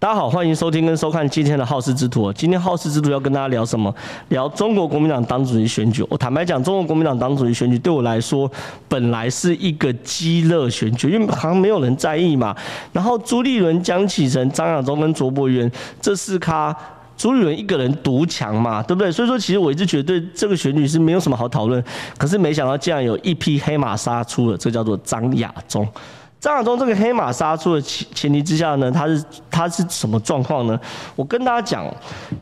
大家好，欢迎收听跟收看今天的好事之徒。今天好事之徒要跟大家聊什么？聊中国国民党党主席选举。我坦白讲，中国国民党党主席选举对我来说，本来是一个鸡肋选举，因为好像没有人在意嘛。然后朱立伦、江启臣、张亚中跟卓博源这四咖，朱立伦一个人独强嘛，对不对？所以说，其实我一直觉得对这个选举是没有什么好讨论。可是没想到，竟然有一匹黑马杀出了，这叫做张亚中。张亚中这个黑马杀出的前前提之下呢，他是他是什么状况呢？我跟大家讲，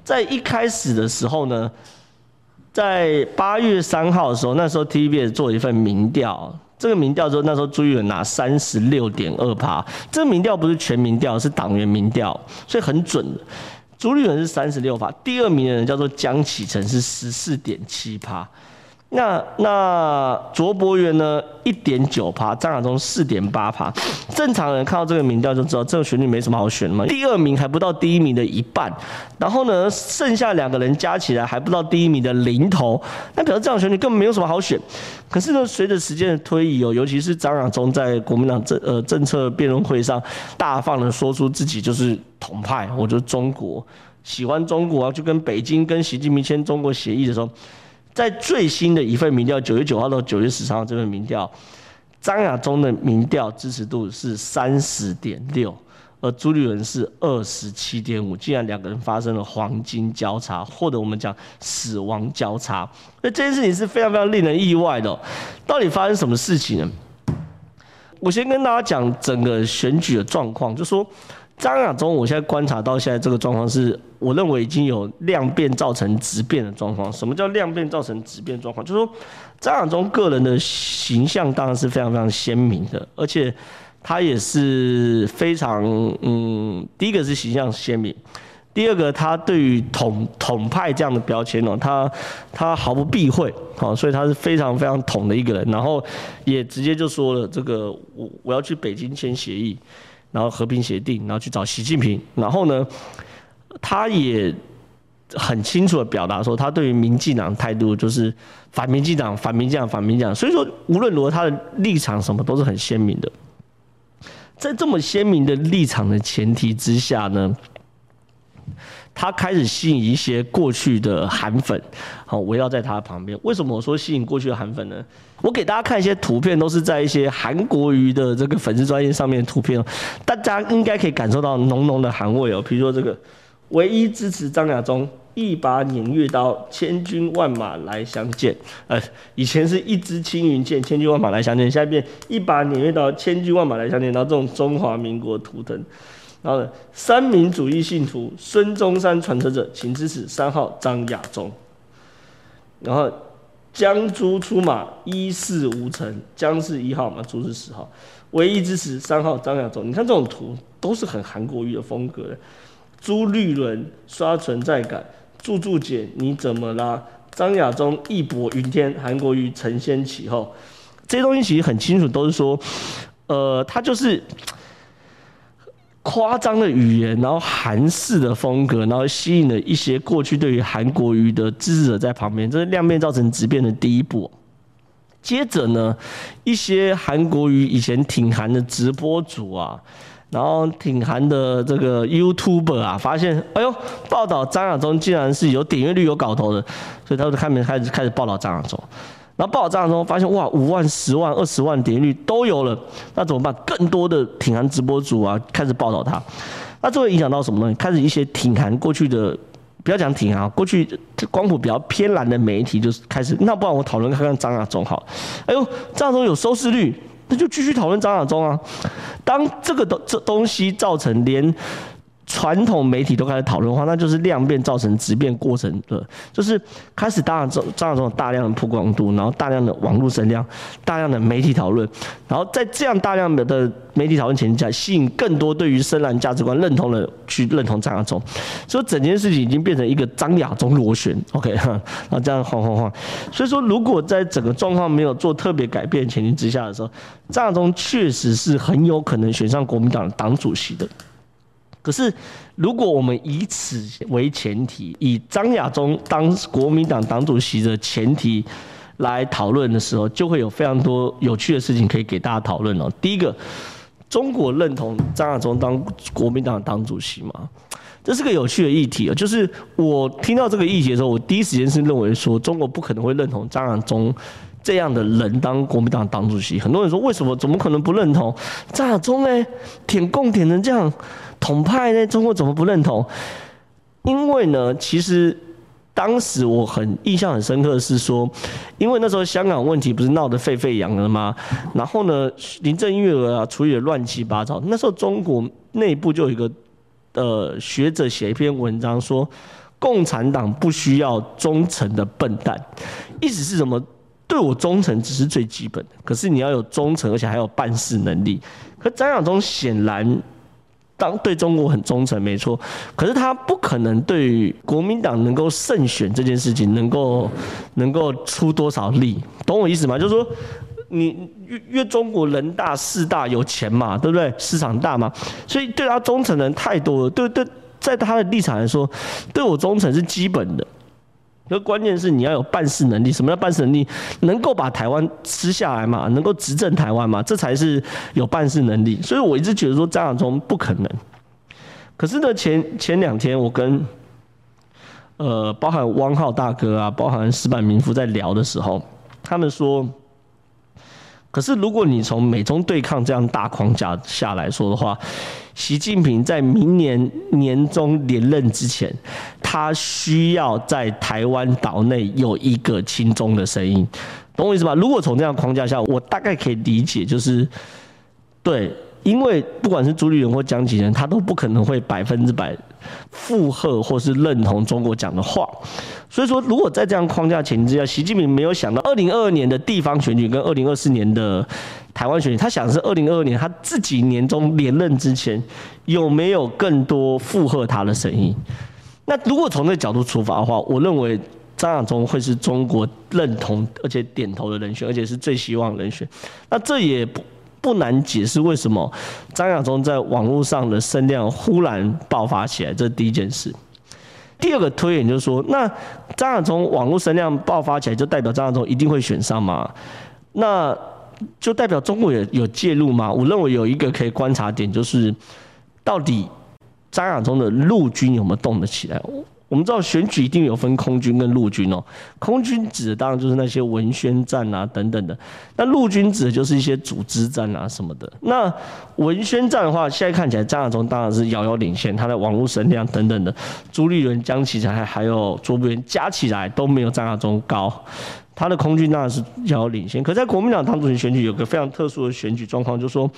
在一开始的时候呢，在八月三号的时候，那时候 TVBS 做了一份民调，这个民调之后，那时候朱立伦拿三十六点二趴，这个民调不是全民调，是党员民调，所以很准的。朱立伦是三十六趴，第二名的人叫做江启臣是十四点七趴。那那卓博源呢？一点九趴，张亚中四点八趴。正常人看到这个民调就知道，这个选举没什么好选的嘛。第二名还不到第一名的一半，然后呢，剩下两个人加起来还不到第一名的零头，那表示这场选举根本没有什么好选。可是呢，随着时间的推移哦，尤其是张亚中在国民党政呃政策辩论会上大放的说出自己就是统派，我就是中国，喜欢中国啊，就跟北京跟习近平签中国协议的时候。在最新的一份民调，九月九号到九月十三号这份民调，张亚中的民调支持度是三十点六，而朱立伦是二十七点五，竟然两个人发生了黄金交叉，或者我们讲死亡交叉，那这件事情是非常非常令人意外的。到底发生什么事情呢？我先跟大家讲整个选举的状况，就说。张亚中，我现在观察到现在这个状况是，我认为已经有量变造成质变的状况。什么叫量变造成质变状况？就是说，张亚中个人的形象当然是非常非常鲜明的，而且他也是非常嗯，第一个是形象鲜明，第二个他对于统统派这样的标签呢，他他毫不避讳，好，所以他是非常非常统的一个人，然后也直接就说了这个我我要去北京签协议。然后和平协定，然后去找习近平，然后呢，他也很清楚的表达说，他对于民进党态度就是反民进党、反民进党、反民进党。所以说，无论如何，他的立场什么都是很鲜明的。在这么鲜明的立场的前提之下呢，他开始吸引一些过去的韩粉，好围绕在他旁边。为什么我说吸引过去的韩粉呢？我给大家看一些图片，都是在一些韩国瑜的这个粉丝专页上面的图片，大家应该可以感受到浓浓的韩味哦。比如说这个，唯一支持张亚中，一把偃月刀，千军万马来相见。呃，以前是一支青云剑，千军万马来相见，现在变一把偃月刀，千军万马来相见。然后这种中华民国图腾。然后，三民主义信徒，孙中山传承者，请支持三号张亚中。然后江珠出马，一事无成。江是一号嘛，朱是十号。唯一支持三号张亚中。你看这种图都是很韩国瑜的风格的。朱绿伦刷存在感，柱柱姐你怎么啦？张亚中义薄云天，韩国瑜承先启后。这些东西其实很清楚，都是说，呃，他就是。夸张的语言，然后韩式的风格，然后吸引了一些过去对于韩国瑜的支持者在旁边，这是量变造成质变的第一步。接着呢，一些韩国瑜以前挺韩的直播主啊，然后挺韩的这个 YouTuber 啊，发现哎呦，报道张亚中竟然是有点阅率有搞头的，所以他就开始开始开始报道张亚中。然后报道账之后发现哇，五万、十万、二十万点击率都有了，那怎么办？更多的挺韩直播主啊开始报道他，那这会影响到什么呢？开始一些挺韩过去的，不要讲挺韩，过去光谱比较偏蓝的媒体就是开始，那不然我讨论看看张亚中好。哎呦，张亚中有收视率，那就继续讨论张亚中啊。当这个东这东西造成连。传统媒体都开始讨论的话，那就是量变造成质变过程的，就是开始大张张亚中有大量的曝光度，然后大量的网络声量，大量的媒体讨论，然后在这样大量的媒体讨论前提下，吸引更多对于深蓝价值观认同的去认同张亚中，所以整件事情已经变成一个张亚中螺旋，OK 哈，然后这样晃晃晃，所以说如果在整个状况没有做特别改变前提之下的时候，张亚中确实是很有可能选上国民党党主席的。可是，如果我们以此为前提，以张亚中当国民党党主席的前提来讨论的时候，就会有非常多有趣的事情可以给大家讨论哦。第一个，中国认同张亚中当国民党党主席吗？这是个有趣的议题啊。就是我听到这个议题的时候，我第一时间是认为说，中国不可能会认同张亚中这样的人当国民党党主席。很多人说，为什么？怎么可能不认同张亚中呢？舔共舔成这样，统派呢？中国怎么不认同？因为呢，其实。当时我很印象很深刻的是说，因为那时候香港问题不是闹得沸沸扬扬吗？然后呢，林郑月娥啊处理的乱七八糟。那时候中国内部就有一个呃学者写一篇文章说，共产党不需要忠诚的笨蛋，意思是什么？对我忠诚只是最基本的，可是你要有忠诚，而且还有办事能力。可张亚中显然。当对中国很忠诚，没错，可是他不可能对国民党能够胜选这件事情能够能够出多少力，懂我意思吗？就是说，你越越中国人大势大有钱嘛，对不对？市场大嘛，所以对他忠诚的人太多了。对对，在他的立场来说，对我忠诚是基本的。那关键是你要有办事能力。什么叫办事能力？能够把台湾吃下来嘛？能够执政台湾嘛？这才是有办事能力。所以我一直觉得说张亚中不可能。可是呢，前前两天我跟呃，包含汪浩大哥啊，包含石板民夫在聊的时候，他们说。可是，如果你从美中对抗这样大框架下来说的话，习近平在明年年中连任之前，他需要在台湾岛内有一个轻中的声音，懂我意思吧？如果从这样框架下，我大概可以理解，就是对。因为不管是朱立伦或江启臣，他都不可能会百分之百附和或是认同中国讲的话。所以说，如果在这样框架前提之下，习近平没有想到二零二二年的地方选举跟二零二四年的台湾选举，他想的是二零二二年他自己年终连任之前有没有更多附和他的声音。那如果从这个角度出发的话，我认为张亚中会是中国认同而且点头的人选，而且是最希望人选。那这也不。不难解释为什么张亚中在网络上的声量忽然爆发起来，这是第一件事。第二个推演就是说，那张亚中网络声量爆发起来，就代表张亚中一定会选上吗？那就代表中国有有介入吗？我认为有一个可以观察点，就是到底张亚中的陆军有没有动得起来？我们知道选举一定有分空军跟陆军哦，空军指的当然就是那些文宣战啊等等的，那陆军指的就是一些组织战啊什么的。那文宣战的话，现在看起来张亚中当然是遥遥领先，他的网络声量等等的，朱立伦、江启臣还有卓伯源加起来都没有张亚中高，他的空军当然是遥遥领先。可在国民党党主席选举有个非常特殊的选举状况，就是说。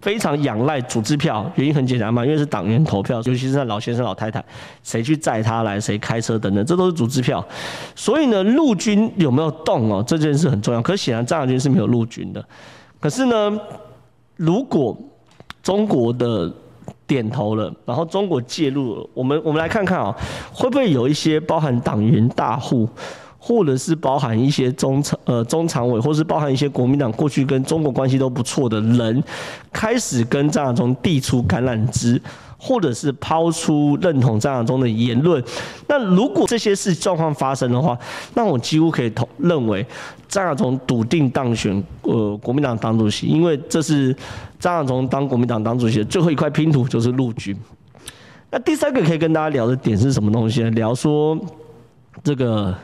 非常仰赖组织票，原因很简单嘛，因为是党员投票，尤其是那老先生、老太太，谁去载他来，谁开车等等，这都是组织票。所以呢，陆军有没有动哦？这件事很重要。可显然张亚军是没有陆军的。可是呢，如果中国的点头了，然后中国介入了，我们我们来看看啊，会不会有一些包含党员大户？或者是包含一些中常呃中常委，或是包含一些国民党过去跟中国关系都不错的人，开始跟张亚中递出橄榄枝，或者是抛出认同张亚中的言论。那如果这些事状况发生的话，那我几乎可以同认为张亚中笃定当选呃国民党党主席，因为这是张亚中当国民党党主席的最后一块拼图，就是陆军。那第三个可以跟大家聊的点是什么东西呢？聊说这个。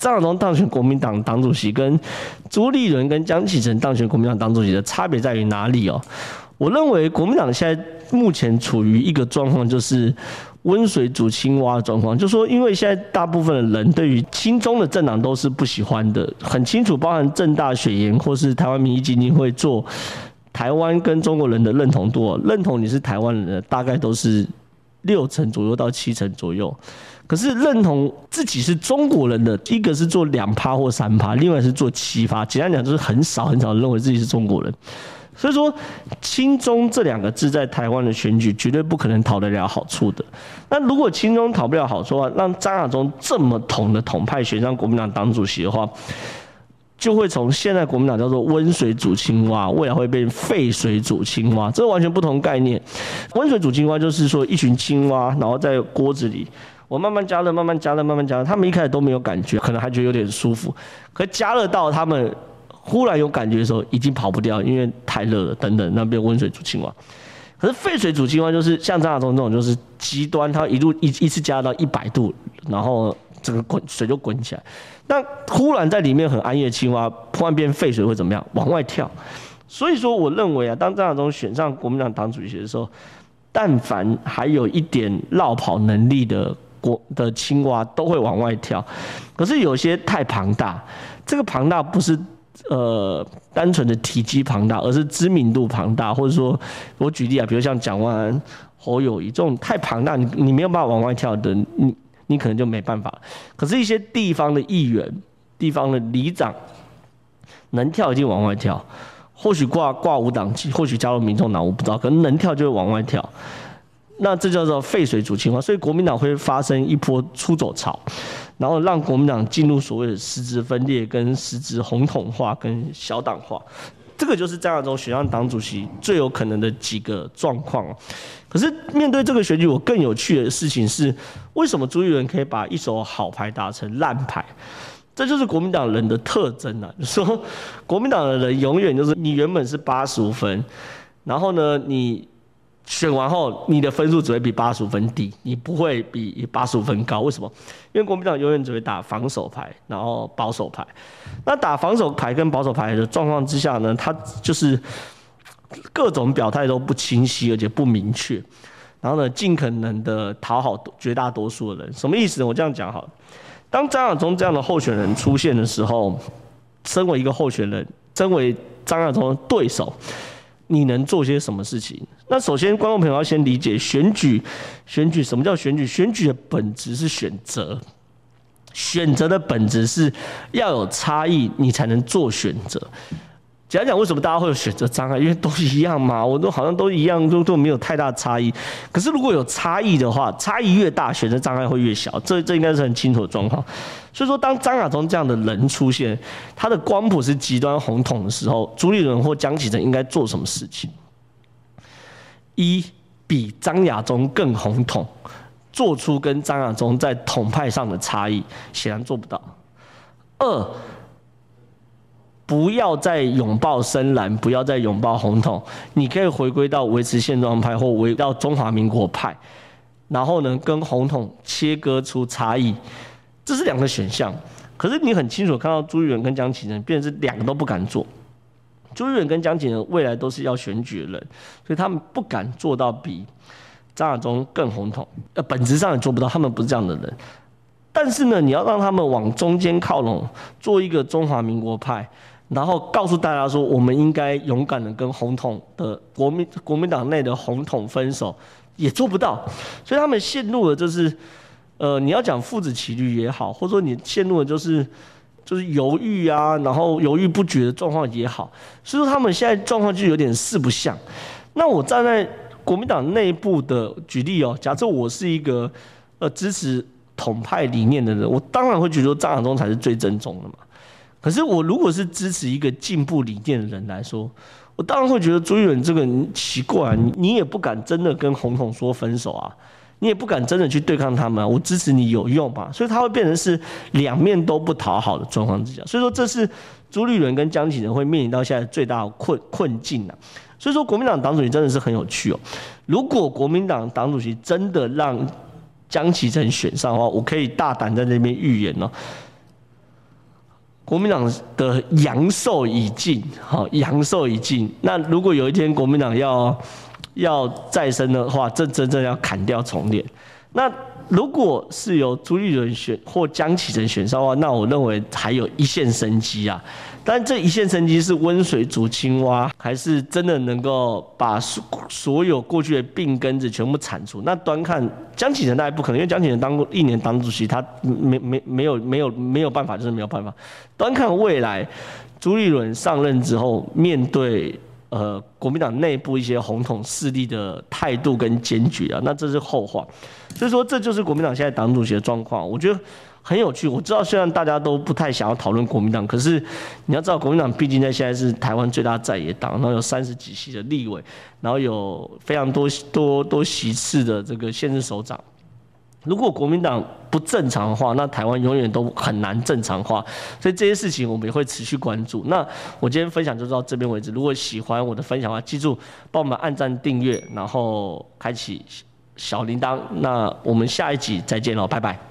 张亚中当选国民党党主席，跟朱立伦跟江启臣当选国民党党主席的差别在于哪里哦？我认为国民党现在目前处于一个状况，就是温水煮青蛙的状况，就是说，因为现在大部分的人对于亲中的政党都是不喜欢的，很清楚，包含政大选研或是台湾民意基金会做台湾跟中国人的认同度，认同你是台湾人的大概都是六成左右到七成左右。可是认同自己是中国人的，一个是做两趴或三趴，另外是做七趴。简单讲就是很少很少认为自己是中国人。所以说，亲中这两个字在台湾的选举绝对不可能讨得了好处的。那如果亲中讨不了好处的话，让张亚中这么统的统派选上国民党党主席的话，就会从现在国民党叫做温水煮青蛙，未来会变沸水煮青蛙，这完全不同概念。温水煮青蛙就是说一群青蛙，然后在锅子里。我慢慢加热，慢慢加热，慢慢加热。他们一开始都没有感觉，可能还觉得有点舒服。可加热到他们忽然有感觉的时候，已经跑不掉，因为太热了等等，那边温水煮青蛙。可是沸水煮青蛙就是像张亚中这种，就是极端，它一路一一次加热到一百度，然后整个滚水就滚起来。那忽然在里面很安逸的青蛙，突然变沸水会怎么样？往外跳。所以说，我认为啊，当张亚中选上国民党党主席的时候，但凡还有一点绕跑能力的国的青蛙，都会往外跳。可是有些太庞大，这个庞大不是。呃，单纯的体积庞大，而是知名度庞大，或者说，我举例啊，比如像蒋万安、侯友宜这种太庞大，你你没有办法往外跳的，你你可能就没办法。可是，一些地方的议员、地方的里长能跳，已经往外跳，或许挂挂五党籍，或许加入民众党，我不知道，可能能跳就会往外跳。那这叫做沸水煮青蛙，所以国民党会发生一波出走潮。然后让国民党进入所谓的实质分裂、跟实质红统化、跟小党化，这个就是张亚中选上党主席最有可能的几个状况。可是面对这个选举，我更有趣的事情是，为什么朱立伦可以把一手好牌打成烂牌？这就是国民党人的特征啊！说国民党的人永远就是你原本是八十五分，然后呢，你。选完后，你的分数只会比八十五分低，你不会比八十五分高。为什么？因为国民党永远只会打防守牌，然后保守牌。那打防守牌跟保守牌的状况之下呢，他就是各种表态都不清晰，而且不明确。然后呢，尽可能的讨好绝大多数的人。什么意思呢？我这样讲好了。当张亚中这样的候选人出现的时候，身为一个候选人，身为张亚中的对手。你能做些什么事情？那首先，观众朋友要先理解选举，选举什么叫选举？选举的本质是选择，选择的本质是要有差异，你才能做选择。讲讲为什么大家会有选择障碍？因为都一样嘛，我都好像都一样，都都没有太大差异。可是如果有差异的话，差异越大，选择障碍会越小。这这应该是很清楚的状况。所以说，当张亚中这样的人出现，他的光谱是极端红统的时候，朱立伦或江启臣应该做什么事情？一，比张亚中更红统，做出跟张亚中在统派上的差异，显然做不到。二。不要再拥抱深蓝，不要再拥抱红统，你可以回归到维持现状派或回到中华民国派，然后呢，跟红统切割出差异，这是两个选项。可是你很清楚看到朱立伦跟江启臣，变成是两个都不敢做。朱立伦跟江启臣未来都是要选举的人，所以他们不敢做到比张亚中更红统，呃，本质上也做不到，他们不是这样的人。但是呢，你要让他们往中间靠拢，做一个中华民国派。然后告诉大家说，我们应该勇敢的跟红统的国民国民党内的红统分手，也做不到，所以他们陷入了就是，呃，你要讲父子骑驴也好，或者说你陷入了就是就是犹豫啊，然后犹豫不决的状况也好，所以说他们现在状况就有点四不像。那我站在国民党内部的举例哦，假设我是一个呃支持统派理念的人，我当然会觉得张亚中才是最正宗的嘛。可是我如果是支持一个进步理念的人来说，我当然会觉得朱立伦这个人奇怪，你你也不敢真的跟红统说分手啊，你也不敢真的去对抗他们啊，我支持你有用吗？所以他会变成是两面都不讨好的状况之下，所以说这是朱立伦跟江启臣会面临到现在最大的困困境啊。所以说国民党党主席真的是很有趣哦，如果国民党党主席真的让江启臣选上的话，我可以大胆在那边预言哦。国民党的阳寿已尽，好，阳寿已尽。那如果有一天国民党要要再生的话，这真正要砍掉重练。那如果是由朱立伦选或江启臣选上的话，那我认为还有一线生机啊。但这一线生机是温水煮青蛙，还是真的能够把所所有过去的病根子全部铲除？那端看江启臣那也不可能，因为江启臣当过一年党主席，他没没没有没有没有办法，就是没有办法。端看未来朱立伦上任之后，面对呃国民党内部一些红统势力的态度跟坚决啊，那这是后话。所以说，这就是国民党现在党主席的状况。我觉得。很有趣，我知道虽然大家都不太想要讨论国民党，可是你要知道国民党毕竟在现在是台湾最大在野党，然后有三十几席的立委，然后有非常多多多席次的这个县市首长。如果国民党不正常化，那台湾永远都很难正常化。所以这些事情我们也会持续关注。那我今天分享就到这边为止。如果喜欢我的分享的话，记住帮我们按赞、订阅，然后开启小铃铛。那我们下一集再见喽，拜拜。